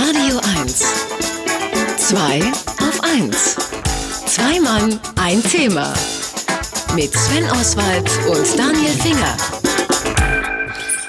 Radio 1. Zwei auf 1. Zwei Mann, ein Thema. Mit Sven Oswald und Daniel Finger.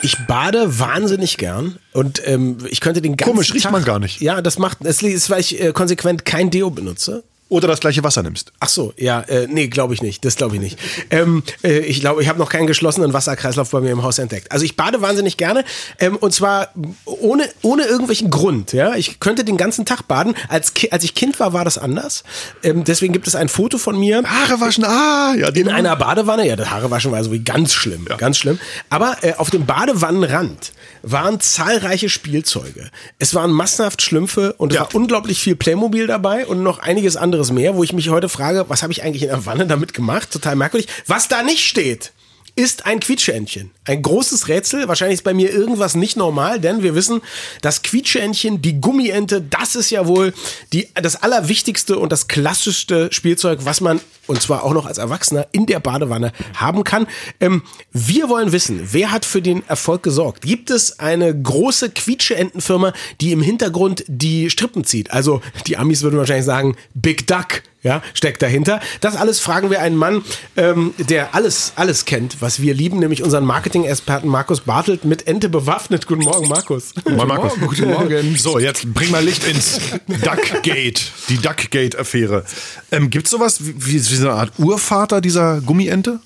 Ich bade wahnsinnig gern und ähm, ich könnte den ganzen Komisch, riecht Tag, man gar nicht. Ja, das macht, es ist, weil ich äh, konsequent kein Deo benutze. Oder das gleiche Wasser nimmst. Ach so, ja, äh, nee, glaube ich nicht. Das glaube ich nicht. Ähm, äh, ich glaube, ich habe noch keinen geschlossenen Wasserkreislauf bei mir im Haus entdeckt. Also ich bade wahnsinnig gerne ähm, und zwar ohne, ohne irgendwelchen Grund. Ja, ich könnte den ganzen Tag baden. Als, Ki als ich Kind war, war das anders. Ähm, deswegen gibt es ein Foto von mir Haare waschen, ah, ja. in einer Badewanne. Ja, das Haare waschen war so wie ganz schlimm, ganz schlimm. Aber äh, auf dem Badewannenrand waren zahlreiche Spielzeuge. Es waren massenhaft Schlümpfe und es Ja. war unglaublich viel Playmobil dabei und noch einiges anderes mehr, wo ich mich heute frage, was habe ich eigentlich in der Wanne damit gemacht? Total merkwürdig. Was da nicht steht, ist ein Quietscheentchen. Ein großes Rätsel. Wahrscheinlich ist bei mir irgendwas nicht normal, denn wir wissen, das Quietscheentchen, die Gummiente, das ist ja wohl die, das allerwichtigste und das klassischste Spielzeug, was man, und zwar auch noch als Erwachsener, in der Badewanne haben kann. Ähm, wir wollen wissen, wer hat für den Erfolg gesorgt? Gibt es eine große Quietscheentenfirma, die im Hintergrund die Strippen zieht? Also die Amis würden wahrscheinlich sagen, Big Duck ja, steckt dahinter. Das alles fragen wir einen Mann, ähm, der alles, alles kennt, was wir lieben, nämlich unseren Marketing-Experten Markus Bartelt mit Ente bewaffnet. Guten Morgen, Markus. Moin, Markus. Morgen, guten Morgen. So, jetzt bring mal Licht ins Duckgate, die Duckgate-Affäre. Ähm, Gibt es sowas wie, wie so eine Art Urvater dieser Gummiente?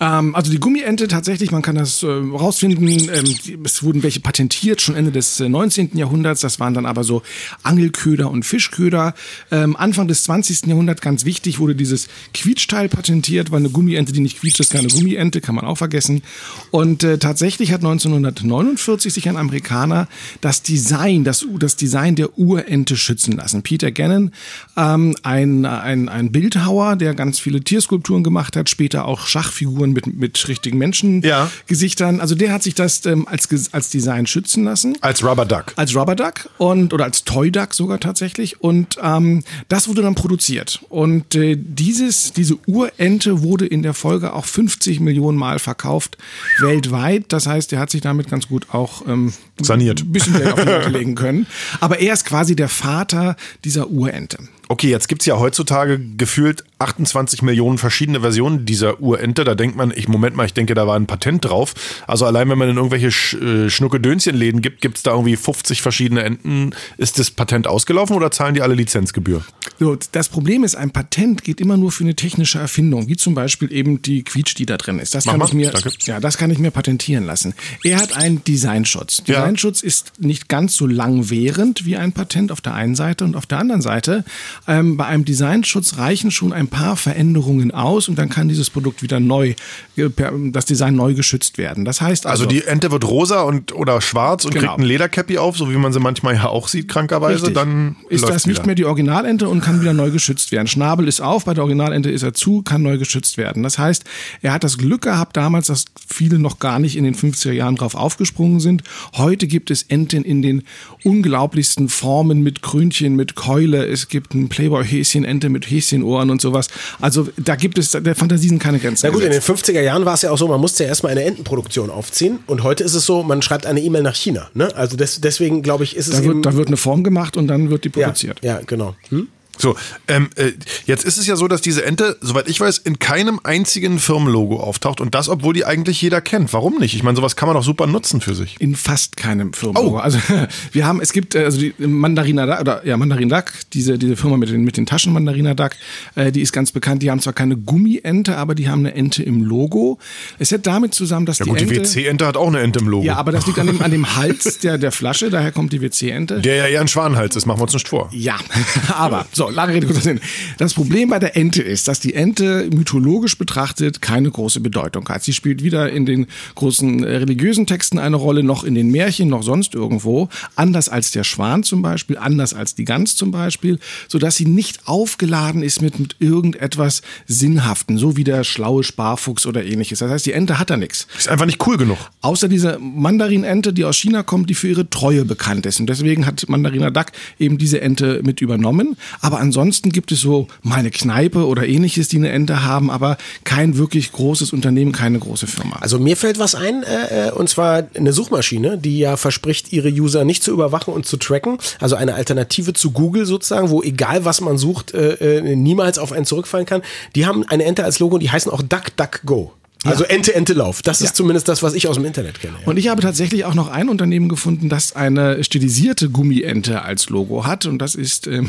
Ähm, also die Gummiente tatsächlich, man kann das äh, rausfinden, ähm, es wurden welche patentiert, schon Ende des äh, 19. Jahrhunderts, das waren dann aber so Angelköder und Fischköder. Ähm, Anfang des 20. Jahrhunderts, ganz wichtig, wurde dieses Quietschteil patentiert, weil eine Gummiente, die nicht quietscht, ist keine Gummiente, kann man auch vergessen. Und äh, tatsächlich hat 1949 sich ein Amerikaner das Design, das, das Design der Urente schützen lassen. Peter Gannon, ähm, ein, ein, ein Bildhauer, der ganz viele Tierskulpturen gemacht hat, später auch Schachfiguren mit, mit richtigen Menschengesichtern. Ja. Also der hat sich das ähm, als, als Design schützen lassen. Als Rubber Duck. Als Rubber Duck und oder als Toy Duck sogar tatsächlich. Und ähm, das wurde dann produziert. Und äh, dieses, diese Urente wurde in der Folge auch 50 Millionen Mal verkauft weltweit. Das heißt, er hat sich damit ganz gut auch ähm, Saniert. ein bisschen Geld auf die Seite legen können. Aber er ist quasi der Vater dieser Urente. Okay, jetzt gibt's ja heutzutage gefühlt 28 Millionen verschiedene Versionen dieser Urente. Da denkt man, ich, Moment mal, ich denke, da war ein Patent drauf. Also allein wenn man in irgendwelche Sch äh, Schnuckedönschenläden gibt, gibt's da irgendwie 50 verschiedene Enten. Ist das Patent ausgelaufen oder zahlen die alle Lizenzgebühr? So, das Problem ist, ein Patent geht immer nur für eine technische Erfindung, wie zum Beispiel eben die Quietsch, die da drin ist. Das Mach kann mal, ich mir, danke. ja, das kann ich mir patentieren lassen. Er hat einen Designschutz. Ja. Designschutz ist nicht ganz so langwährend wie ein Patent auf der einen Seite und auf der anderen Seite. Ähm, bei einem Designschutz reichen schon ein paar Veränderungen aus und dann kann dieses Produkt wieder neu, äh, das Design neu geschützt werden. Das heißt also, Also die Ente wird rosa und oder schwarz und Genau. kriegt ein Ledercappy auf, so wie man sie manchmal ja auch sieht, krankerweise. Richtig. Dann ist das nicht wieder. mehr die Originalente und kann wieder neu geschützt werden. Schnabel ist auf, bei der Originalente ist er zu, kann neu geschützt werden. Das heißt, er hat das Glück gehabt damals, dass viele noch gar nicht in den 50er Jahren drauf aufgesprungen sind. Heute gibt es Enten in den unglaublichsten Formen mit Krönchen, mit Keule. Es gibt ein Playboy-Häschen-Ente mit Häschenohren und sowas. Also da gibt es der Fantasie sind keine Grenzen. Na gut, in den gesetzt. 50er Jahren war es ja auch so, man musste ja erstmal eine Entenproduktion aufziehen und heute ist es so, man schreibt eine E-Mail nach China. Ne? Also des, deswegen glaube ich, ist es da, eben... wird, da wird eine Form gemacht und dann wird die ja, produziert. ja, genau. Hm? So, ähm, äh, jetzt ist es ja so, dass diese Ente, soweit ich weiß, in keinem einzigen Firmenlogo auftaucht und das, obwohl die eigentlich jeder kennt. Warum nicht? Ich meine, sowas kann man doch super nutzen für sich. in fast keinem Firmenlogo. Oh. Also wir haben, es gibt äh, also die Mandarina Duck, oder ja Mandarin Duck, diese diese Firma mit den mit den Taschen Mandarina Duck, äh, die ist ganz bekannt. Die haben zwar keine Gummiente, aber die haben eine Ente im Logo. Es hängt damit zusammen, dass Ja die gut, die Ente WC-Ente hat auch eine Ente im Logo. ja, aber das liegt an dem an dem Hals der der Flasche. Daher kommt die WC-Ente. der ja eher ein Schwanenhals ist, machen wir uns nicht vor. Ja, aber so, lange Rede, kurzer Sinn. Das Problem bei der Ente ist, dass die Ente mythologisch betrachtet keine große Bedeutung hat. Sie spielt weder in den großen äh, religiösen Texten eine Rolle, noch in den Märchen, noch sonst irgendwo. Anders als der Schwan zum Beispiel, anders als die Gans zum Beispiel, sodass sie nicht aufgeladen ist mit, mit irgendetwas Sinnhaften, so wie der schlaue Sparfuchs oder ähnliches. Das heißt, die Ente hat da nichts. Ist einfach nicht cool genug. Außer diese Mandarinente, die aus China kommt, die für ihre Treue bekannt ist. Und deswegen hat Mandarina Duck eben diese Ente mit übernommen. Aber Aber ansonsten gibt es so mal eine Kneipe oder ähnliches, die eine Ente haben, aber kein wirklich großes Unternehmen, keine große Firma. Also mir fällt was ein, äh, äh, und zwar eine Suchmaschine, die ja verspricht, ihre User nicht zu überwachen und zu tracken. Also eine Alternative zu Google sozusagen, wo egal was man sucht, äh, äh, niemals auf einen zurückfallen kann. Die haben eine Ente als Logo und die heißen auch DuckDuckGo. Also Ente, Ente, Lauf. Das ist zumindest das, was ich aus dem Internet kenne. Ja. Und ich habe tatsächlich auch noch ein Unternehmen gefunden, das eine stilisierte Gummiente als Logo hat. Und das ist ähm,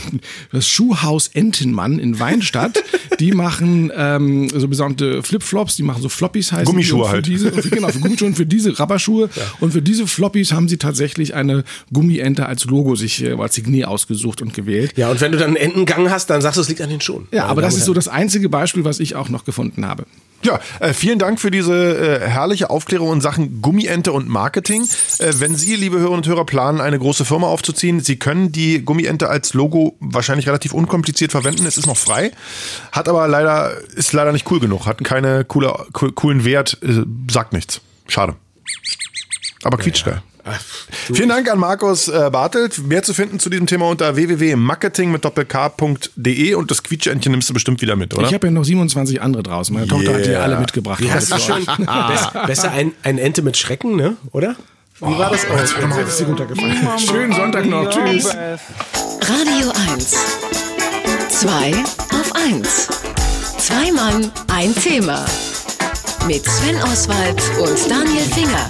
das Schuhhaus Entenmann in Weinstadt. die machen ähm, so besondere Flipflops, die machen so Floppies heißen. Gummischuhe halt. Diese, für, genau, für Gummischuhe und für diese Rabberschuhe. Und für diese Floppies haben sie tatsächlich eine Gummiente als Logo sich äh, als Signet ausgesucht und gewählt. ja, und wenn du dann einen Entengang hast, dann sagst du, es liegt an den Schuhen. Ja, Meine aber das ist so das einzige Beispiel, was ich auch noch gefunden habe. Ja, äh, vielen Dank für diese äh, herrliche Aufklärung in Sachen Gummiente und Marketing. Äh, wenn Sie, liebe Hörerinnen und Hörer, planen, eine große Firma aufzuziehen, Sie können die Gummiente als Logo wahrscheinlich relativ unkompliziert verwenden. Es ist noch frei, hat aber leider, ist leider nicht cool genug, hat keine coole, co- coolen Wert, äh, sagt nichts. Schade. Aber quietschgeil. Vielen Dank an Markus äh, Bartelt. Mehr zu finden zu diesem Thema unter www.marketing mit doppelk.de und das Quietschentchen nimmst du bestimmt wieder mit, oder? Ich habe ja noch 27 andere draußen. Meine Tochter hat die Yeah. alle mitgebracht. Wie heißt das schön? Besser, besser ein, ein Ente mit Schrecken, ne? Oder? Wie war das? Oh, ist runtergefallen. Schönen Sonntag noch. Tschüss. Radio 1. Zwei auf 1. Zwei Mann, ein Thema. Mit Sven Oswald und Daniel Finger.